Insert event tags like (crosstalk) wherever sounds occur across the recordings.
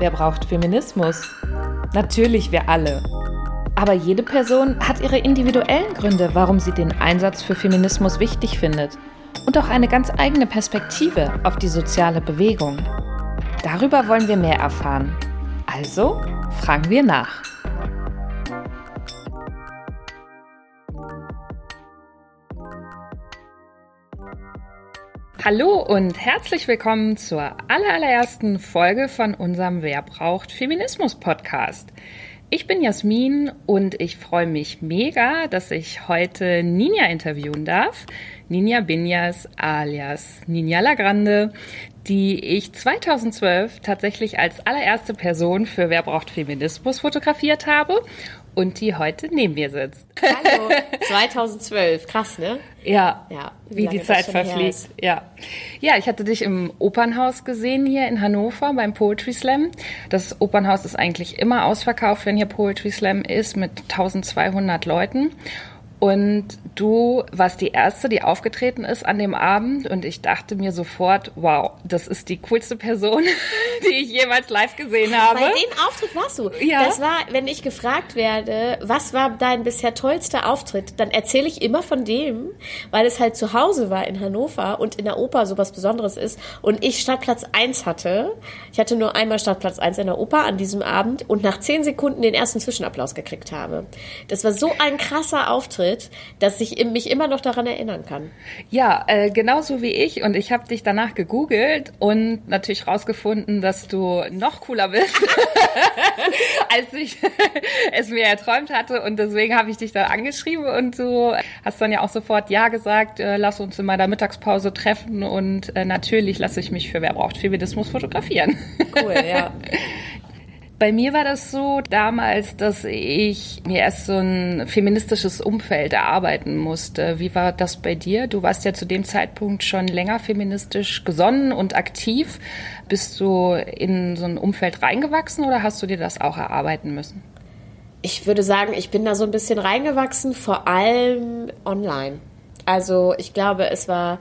Wer braucht Feminismus? Natürlich wir alle. Aber jede Person hat ihre individuellen Gründe, warum sie den Einsatz für Feminismus wichtig findet. Und auch eine ganz eigene Perspektive auf die soziale Bewegung. Darüber wollen wir mehr erfahren. Also fragen wir nach. Hallo und herzlich willkommen zur allerersten Folge von unserem Wer braucht Feminismus Podcast. Ich bin Jasmin und ich freue mich mega, dass ich heute Ninja interviewen darf. Ninja Binjas alias Ninja Lagrande, die ich 2012 tatsächlich als allererste Person für Wer braucht Feminismus fotografiert habe und die heute neben mir sitzt. Hallo, (laughs) 2012, krass, ne? Ja, ja wie, wie die Zeit verfliegt. Ja. ja, ich hatte dich im Opernhaus gesehen hier in Hannover beim Poetry Slam. Das Opernhaus ist eigentlich immer ausverkauft, wenn hier Poetry Slam ist, mit 1200 Leuten. Und du warst die Erste, die aufgetreten ist an dem Abend. Und ich dachte mir sofort, wow, das ist die coolste Person, (laughs) die ich jemals live gesehen habe. Bei dem Auftritt warst du. Ja. Das war, wenn ich gefragt werde, was war dein bisher tollster Auftritt, dann erzähle ich immer von dem, weil es halt zu Hause war in Hannover und in der Oper sowas Besonderes ist. Und ich Startplatz eins hatte. Ich hatte nur einmal Startplatz eins in der Oper an diesem Abend und nach zehn Sekunden den ersten Zwischenapplaus gekriegt habe. Das war so ein krasser Auftritt Auftritt, dass ich mich immer noch daran erinnern kann. Ja, äh, genauso wie ich. Und ich habe dich danach gegoogelt und natürlich rausgefunden, dass du noch cooler bist, (laughs) als ich (laughs) es mir erträumt hatte. Und deswegen habe ich dich dann angeschrieben und du hast dann ja auch sofort Ja gesagt, äh, lass uns in meiner Mittagspause treffen und äh, natürlich lasse ich mich für Wer braucht Feminismus fotografieren. Cool, ja. (laughs) Bei mir war das so damals, dass ich mir erst so ein feministisches Umfeld erarbeiten musste. Wie war das bei dir? Du warst ja zu dem Zeitpunkt schon länger feministisch gesonnen und aktiv. Bist du in so ein Umfeld reingewachsen oder hast du dir das auch erarbeiten müssen? Ich würde sagen, ich bin da so ein bisschen reingewachsen, vor allem online. Also ich glaube, es war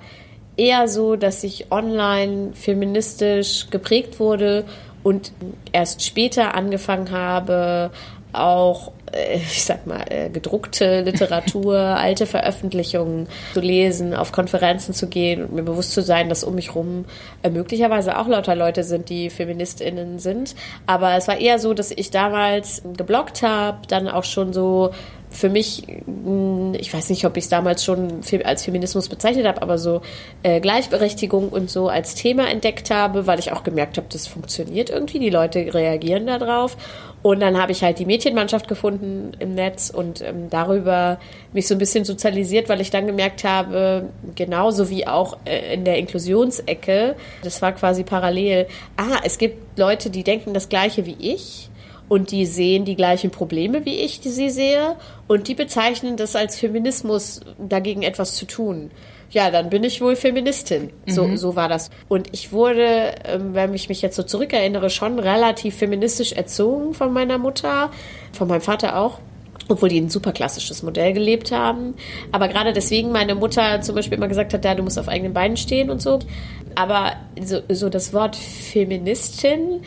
eher so, dass ich online feministisch geprägt wurde und erst später angefangen habe, auch, äh, ich sag mal, äh, gedruckte Literatur, (laughs) alte Veröffentlichungen zu lesen, auf Konferenzen zu gehen und mir bewusst zu sein, dass um mich rum äh, möglicherweise auch lauter Leute sind, die FeministInnen sind. Aber es war eher so, dass ich damals gebloggt habe, dann auch schon so für mich, hm, ich weiß nicht, ob ich es damals schon als Feminismus bezeichnet habe, aber so äh, Gleichberechtigung und so als Thema entdeckt habe, weil ich auch gemerkt habe, das funktioniert irgendwie, die Leute reagieren darauf. Und dann habe ich halt die Mädchenmannschaft gefunden im Netz und ähm, darüber mich so ein bisschen sozialisiert, weil ich dann gemerkt habe, genauso wie auch äh, in der Inklusionsecke, das war quasi parallel, ah, es gibt Leute, die denken das gleiche wie ich und die sehen die gleichen Probleme wie ich, die sie sehe und die bezeichnen das als Feminismus, dagegen etwas zu tun. Ja, dann bin ich wohl Feministin. So, mhm. so war das. Und ich wurde, ähm, wenn ich mich jetzt so zurückerinnere, schon relativ feministisch erzogen von meiner Mutter, von meinem Vater auch obwohl die ein super klassisches Modell gelebt haben. Aber gerade deswegen meine Mutter zum Beispiel immer gesagt hat, ja, du musst auf eigenen Beinen stehen und so. Aber so, so das Wort Feministin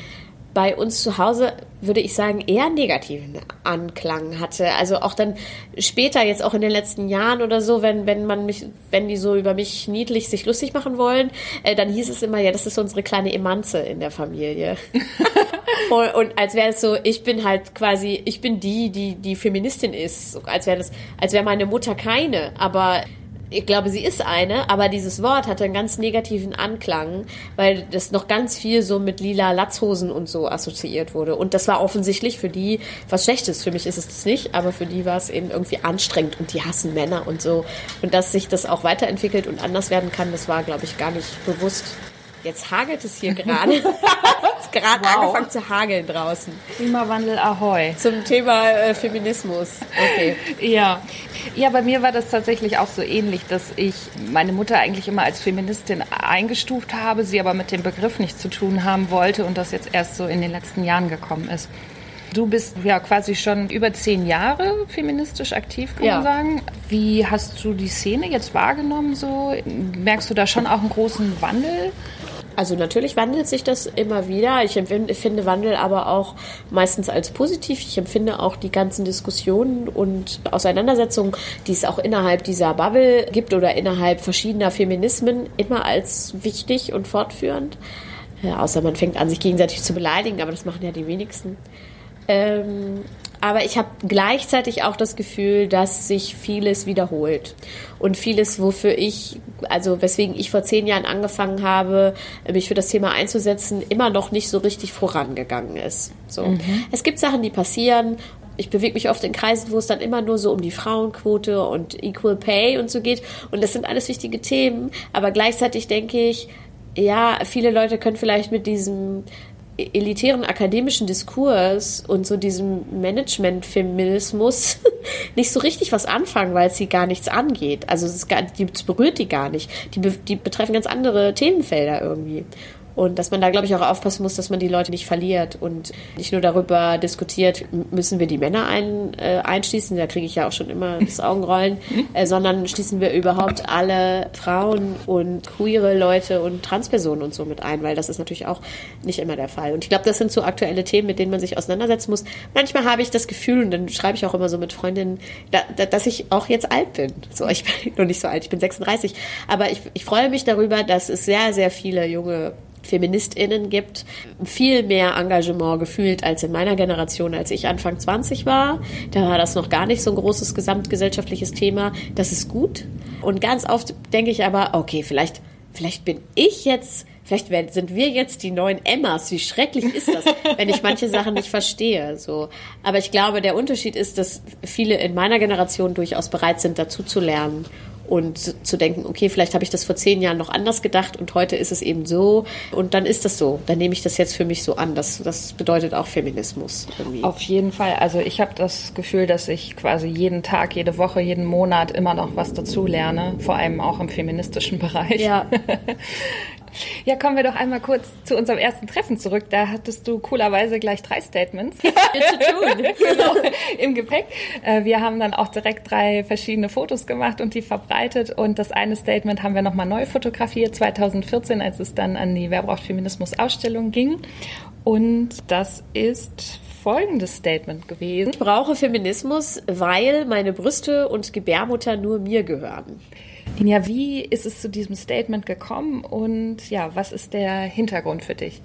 bei uns zu Hause, würde ich sagen, eher negativen Anklang hatte. Also auch dann später, jetzt auch in den letzten Jahren oder so, wenn, wenn man mich, wenn die so über mich niedlich sich lustig machen wollen, äh, dann hieß es immer, ja, das ist unsere kleine Emanze in der Familie. (laughs) und, und, als wäre es so, ich bin halt quasi, ich bin die, die, die Feministin ist. Als wäre das, als wäre meine Mutter keine. Aber ich glaube, sie ist eine, aber dieses Wort hatte einen ganz negativen Anklang, weil das noch ganz viel so mit lila Latzhosen und so assoziiert wurde. Und das war offensichtlich für die was Schlechtes. Für mich ist es das nicht, aber für die war es eben irgendwie anstrengend und die hassen Männer und so. Und dass sich das auch weiterentwickelt und anders werden kann, das war, glaube ich, gar nicht bewusst. Jetzt hagelt es hier gerade. (laughs) es ist gerade wow. angefangen zu hageln draußen. Klimawandel Ahoi. Zum Thema äh, Feminismus. Okay. ja. Ja, bei mir war das tatsächlich auch so ähnlich, dass ich meine Mutter eigentlich immer als Feministin eingestuft habe, sie aber mit dem Begriff nichts zu tun haben wollte und das jetzt erst so in den letzten Jahren gekommen ist. Du bist ja quasi schon über zehn Jahre feministisch aktiv, kann ja. man sagen. Wie hast du die Szene jetzt wahrgenommen? So merkst du da schon auch einen großen Wandel? Also natürlich wandelt sich das immer wieder. Ich empfinde, finde Wandel aber auch meistens als positiv. Ich empfinde auch die ganzen Diskussionen und Auseinandersetzungen, die es auch innerhalb dieser Bubble gibt oder innerhalb verschiedener Feminismen, immer als wichtig und fortführend. Ja, außer man fängt an, sich gegenseitig zu beleidigen, aber das machen ja die wenigsten. Ähm, aber ich habe gleichzeitig auch das Gefühl, dass sich vieles wiederholt. Und vieles, wofür ich, also weswegen ich vor zehn Jahren angefangen habe, mich für das Thema einzusetzen, immer noch nicht so richtig vorangegangen ist. So. Mhm. Es gibt Sachen, die passieren ich bewege mich oft in Kreisen, wo es dann immer nur so um die Frauenquote und Equal Pay und so geht. Und das sind alles wichtige Themen. Aber gleichzeitig denke ich, ja, viele Leute können vielleicht mit diesem elitären akademischen Diskurs und so diesem Management-Feminismus (laughs) nicht so richtig was anfangen, weil es sie gar nichts angeht. Also es, gar, die, berührt die gar nicht. Die, die betreffen ganz andere Themenfelder irgendwie. Und dass man da, glaube ich, auch aufpassen muss, dass man die Leute nicht verliert und nicht nur darüber diskutiert, müssen wir die Männer ein, äh, einschließen, da kriege ich ja auch schon immer das (laughs) Augenrollen, äh, sondern schließen wir überhaupt alle Frauen und queere Leute und Transpersonen und so mit ein, weil das ist natürlich auch nicht immer der Fall. Und ich glaube, das sind so aktuelle Themen, mit denen man sich auseinandersetzen muss. Manchmal habe ich das Gefühl, und dann schreibe ich auch immer so mit Freundinnen, da, da, dass ich auch jetzt alt bin. So, ich bin (laughs) noch nicht so alt, ich bin 36, aber ich, ich freue mich darüber, dass es sehr, sehr viele junge FeministInnen gibt, viel mehr Engagement gefühlt als in meiner Generation, als ich Anfang 20 war. Da war das noch gar nicht so ein großes gesamtgesellschaftliches Thema. Das ist gut. Und ganz oft denke ich aber, okay, vielleicht, vielleicht bin ich jetzt Vielleicht sind wir jetzt die neuen Emmas. Wie schrecklich ist das, (laughs) wenn ich manche Sachen nicht verstehe? So. Aber ich glaube, der Unterschied ist, dass viele in meiner Generation durchaus bereit sind, dazu zu lernen und zu denken, okay, vielleicht habe ich das vor zehn Jahren noch anders gedacht und heute ist es eben so und dann ist das so. Dann nehme ich das jetzt für mich so an. Das, das bedeutet auch Feminismus. Irgendwie. Auf jeden Fall. Also ich habe das Gefühl, dass ich quasi jeden Tag, jede Woche, jeden Monat immer noch was dazu lerne, vor allem auch im feministischen Bereich. Ja. (laughs) Ja, kommen wir doch einmal kurz zu unserem ersten Treffen zurück. Da hattest du coolerweise gleich drei Statements zu tun. (laughs) genau, im Gepäck. Äh, wir haben dann auch direkt drei verschiedene Fotos gemacht und die verbreitet. Und das eine Statement haben wir nochmal neu fotografiert, 2014, als es dann an die Wer braucht Feminismus Ausstellung ging. Und das ist folgendes Statement gewesen. Ich brauche Feminismus, weil meine Brüste und Gebärmutter nur mir gehören. Ja, wie ist es zu diesem Statement gekommen und ja, was ist der Hintergrund für dich?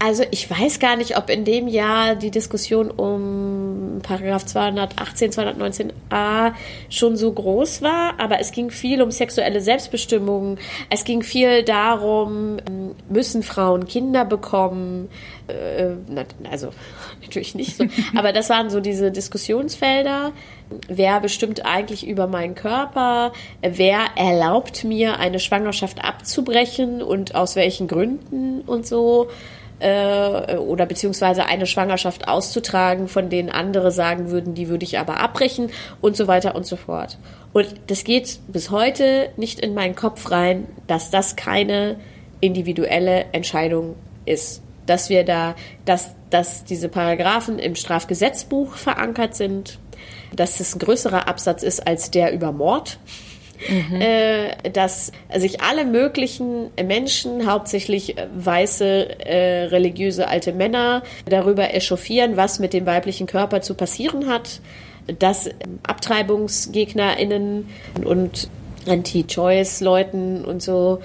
Also ich weiß gar nicht, ob in dem Jahr die Diskussion um Paragraph 218, 219a schon so groß war, aber es ging viel um sexuelle Selbstbestimmung. Es ging viel darum, müssen Frauen Kinder bekommen? Äh, also (laughs) natürlich nicht so, aber das waren so diese Diskussionsfelder. Wer bestimmt eigentlich über meinen Körper? Wer erlaubt mir, eine Schwangerschaft abzubrechen und aus welchen Gründen und so? Äh, oder beziehungsweise eine Schwangerschaft auszutragen, von denen andere sagen würden, die würde ich aber abbrechen und so weiter und so fort. Und das geht bis heute nicht in meinen Kopf rein, dass das keine individuelle Entscheidung ist. Dass wir da, dass, dass diese Paragraphen im Strafgesetzbuch verankert sind, dass es ein größerer Absatz ist als der über Mord mhm. äh, dass sich alle möglichen Menschen, hauptsächlich weiße, äh, religiöse alte Männer, darüber echauffieren, was mit dem weiblichen Körper zu passieren hat, dass AbtreibungsgegnerInnen und Anti-Choice-Leuten und so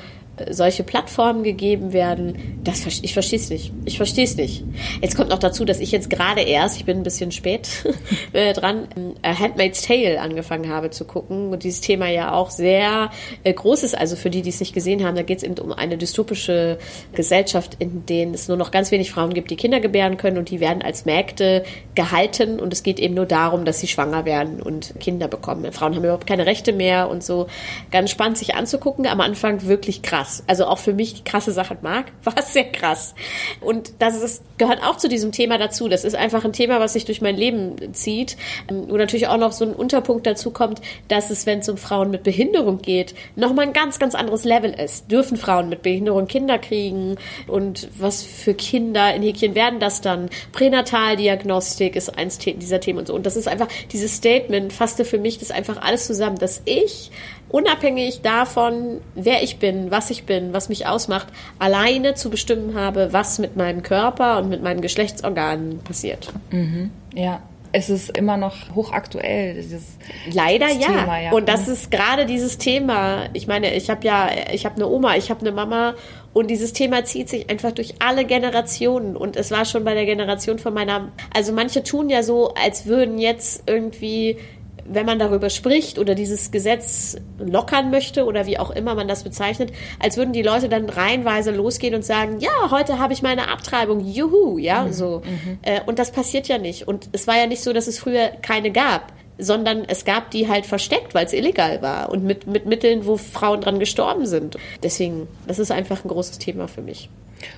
solche Plattformen gegeben werden, das ich verstehe es nicht. Ich verstehe es nicht. Jetzt kommt noch dazu, dass ich jetzt gerade erst, ich bin ein bisschen spät (laughs) äh, dran, äh, Handmaid's Tale angefangen habe zu gucken und dieses Thema ja auch sehr äh, groß ist. Also für die, die es nicht gesehen haben, da geht es eben um eine dystopische Gesellschaft, in denen es nur noch ganz wenig Frauen gibt, die Kinder gebären können und die werden als Mägde gehalten und es geht eben nur darum, dass sie schwanger werden und Kinder bekommen. Frauen haben überhaupt keine Rechte mehr und so. Ganz spannend sich anzugucken. Am Anfang wirklich krass krass. Also auch für mich die krasse Sache mag, (laughs) war sehr krass. Und das ist, gehört auch zu diesem Thema dazu. Das ist einfach ein Thema, was sich durch mein Leben zieht. Ähm, wo natürlich auch noch so ein Unterpunkt dazu kommt, dass es, wenn es um Frauen mit Behinderung geht, nochmal ein ganz, ganz anderes Level ist. Dürfen Frauen mit Behinderung Kinder kriegen? Und was für Kinder in Häkchen werden das dann? Pränataldiagnostik ist eins dieser Themen und so. Und das ist einfach, dieses Statement fasste für mich das einfach alles zusammen, dass ich unabhängig davon, wer ich bin, was ich bin, was mich ausmacht, alleine zu bestimmen habe, was mit meinem Körper und mit meinen Geschlechtsorganen passiert. Mhm. Ja, es ist immer noch hochaktuell. Dieses Leider ja. Thema, ja. Und das mhm. ist gerade dieses Thema. Ich meine, ich habe ja, ich habe eine Oma, ich habe eine Mama und dieses Thema zieht sich einfach durch alle Generationen. Und es war schon bei der Generation von meiner, also manche tun ja so, als würden jetzt irgendwie wenn man darüber spricht oder dieses Gesetz lockern möchte oder wie auch immer man das bezeichnet, als würden die Leute dann reihenweise losgehen und sagen, ja, heute habe ich meine Abtreibung, juhu, ja, mhm. so. Mhm. Äh, und das passiert ja nicht. Und es war ja nicht so, dass es früher keine gab, sondern es gab die halt versteckt, weil es illegal war und mit, mit Mitteln, wo Frauen dran gestorben sind. Deswegen, das ist einfach ein großes Thema für mich.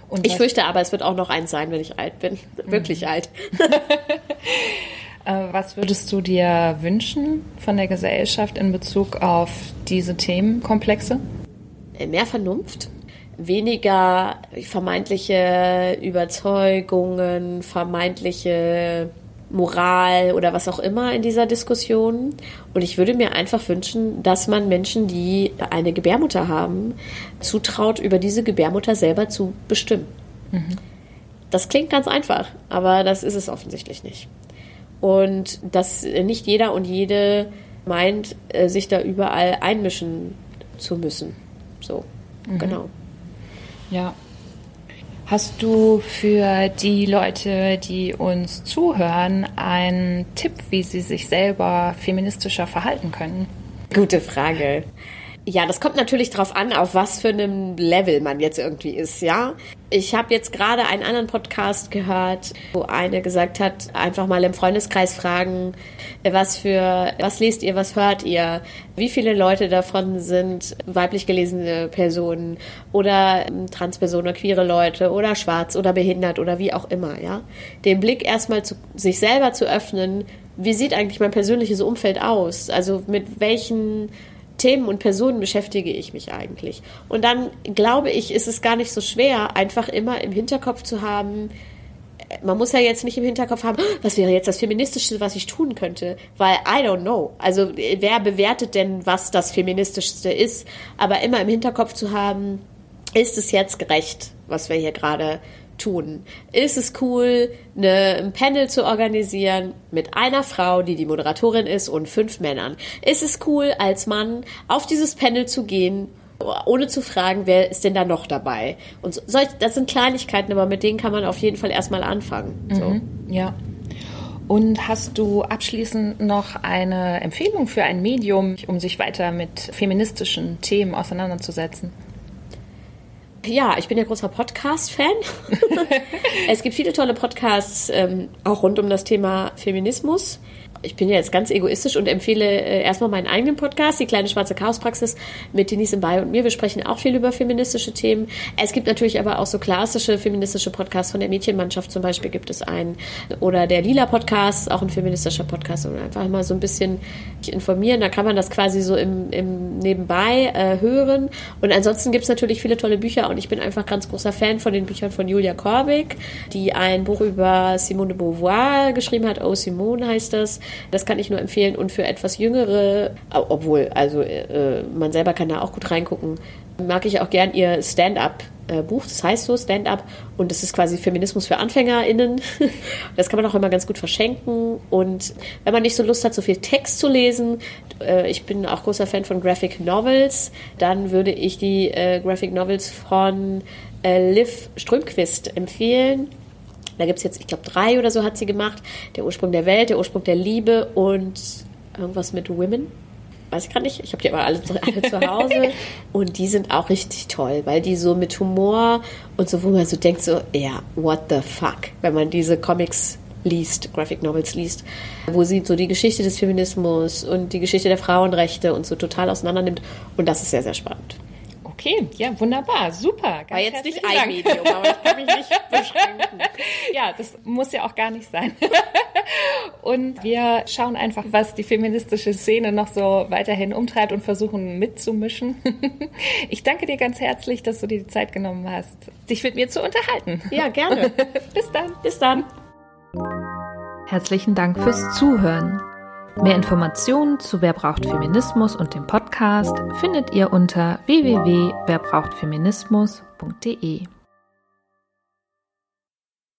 Und ich fürchte aber, es wird auch noch eins sein, wenn ich alt bin. (laughs) Mhm. Wirklich alt. (laughs) Äh, was würdest du dir wünschen von der Gesellschaft in Bezug auf diese Themenkomplexe? Äh, mehr Vernunft, weniger vermeintliche Überzeugungen, vermeintliche Moral oder was auch immer in dieser Diskussion. Und ich würde mir einfach wünschen, dass man Menschen, die eine Gebärmutter haben, zutraut, über diese Gebärmutter selber zu bestimmen. Mhm. Das klingt ganz einfach, aber das ist es offensichtlich nicht und dass nicht jeder und jede meint, äh, sich da überall einmischen zu müssen. So, mhm. genau. Ja. Hast du für die Leute, die uns zuhören, einen Tipp, wie sie sich selber feministischer verhalten können? Gute Frage. Ja, das kommt natürlich darauf an, auf was für einem Level man jetzt irgendwie ist, ja. Ich habe jetzt gerade einen anderen Podcast gehört, wo eine gesagt hat, einfach mal im Freundeskreis fragen, was für, was lest ihr, was hört ihr, wie viele Leute davon sind weiblich gelesene Personen oder Transpersonen oder queere Leute oder schwarz oder behindert oder wie auch immer, ja. Den Blick erstmal zu sich selber zu öffnen, wie sieht eigentlich mein persönliches Umfeld aus? Also mit welchen Themen und Personen beschäftige ich mich eigentlich? Und dann glaube ich, ist es gar nicht so schwer, einfach immer im Hinterkopf zu haben, man muss ja jetzt nicht im Hinterkopf haben, was wäre jetzt das Feministischste, was ich tun könnte, weil I don't know. Also wer bewertet denn, was das Feministischste ist? Aber immer im Hinterkopf zu haben, ist es jetzt gerecht, was wir hier gerade tun? Ist es cool, eine, ein Panel zu organisieren mit einer Frau, die die Moderatorin ist, und fünf Männern? Ist es cool, als Mann auf dieses Panel zu gehen, ohne zu fragen, wer ist denn da noch dabei? Und so, das sind Kleinigkeiten, aber mit denen kann man auf jeden Fall erstmal anfangen. So. Mhm, ja. Und hast du abschließend noch eine Empfehlung für ein Medium, um sich weiter mit feministischen Themen auseinanderzusetzen? Ja, ich bin ja großer Podcast-Fan. (laughs) es gibt viele tolle Podcasts, ähm, auch rund um das Thema Feminismus ich bin ja jetzt ganz egoistisch und empfehle äh, erstmal meinen eigenen Podcast, die kleine schwarze Chaospraxis mit Denise Bay und mir. Wir sprechen auch viel über feministische Themen. Es gibt natürlich aber auch so klassische feministische Podcasts von der Mädchenmannschaft zum Beispiel gibt es einen. Oder der Lila Podcast, auch ein feministischer Podcast. Und einfach mal so ein bisschen informieren. Da kann man das quasi so im, im Nebenbei äh, hören. Und ansonsten gibt es natürlich viele tolle Bücher und ich bin einfach ganz großer Fan von den Büchern von Julia Korbig, die ein Buch über Simone de Beauvoir geschrieben hat. Oh, Simone heißt das. Das kann ich nur empfehlen. Und für etwas jüngere, obwohl, also äh, man selber kann da auch gut reingucken, mag ich auch gern ihr Stand-up. Buch, das heißt so Stand-up und das ist quasi Feminismus für AnfängerInnen. (laughs) Das kann man auch immer ganz gut verschenken und wenn man nicht so Lust hat, so viel Text zu lesen, äh, ich bin auch großer Fan von Graphic Novels, dann würde ich die äh, Graphic Novels von äh, Liv Strömquist empfehlen. Da gibt es jetzt, ich glaube, drei oder so hat sie gemacht. Der Ursprung der Welt, der Ursprung der Liebe und irgendwas mit Women. Weiß ich gerade nicht. Ich habe die aber alle, alle zu Hause. (laughs) und die sind auch richtig toll, weil die so mit Humor und so, wo man so denkt, so, ja, what the fuck, wenn man diese Comics liest, Graphic Novels liest, wo sie so die Geschichte des Feminismus und die Geschichte der Frauenrechte und so total auseinander nimmt. Und das ist sehr, sehr spannend. Okay, ja, wunderbar, super. Ganz War jetzt nicht ein Dank. Medium, aber ich kann mich nicht (laughs) beschränken. ja, das muss ja auch gar nicht sein. (laughs) und wir schauen einfach, was die feministische Szene noch so weiterhin umtreibt und versuchen mitzumischen. (laughs) ich danke dir ganz herzlich, dass du dir die Zeit genommen hast, dich mit mir zu unterhalten. Ja, gerne. (laughs) Bis dann. Bis dann. Herzlichen Dank fürs Zuhören. Mehr Informationen zu Wer braucht Feminismus und dem Podcast findet ihr unter www.werbrauchtfeminismus.de.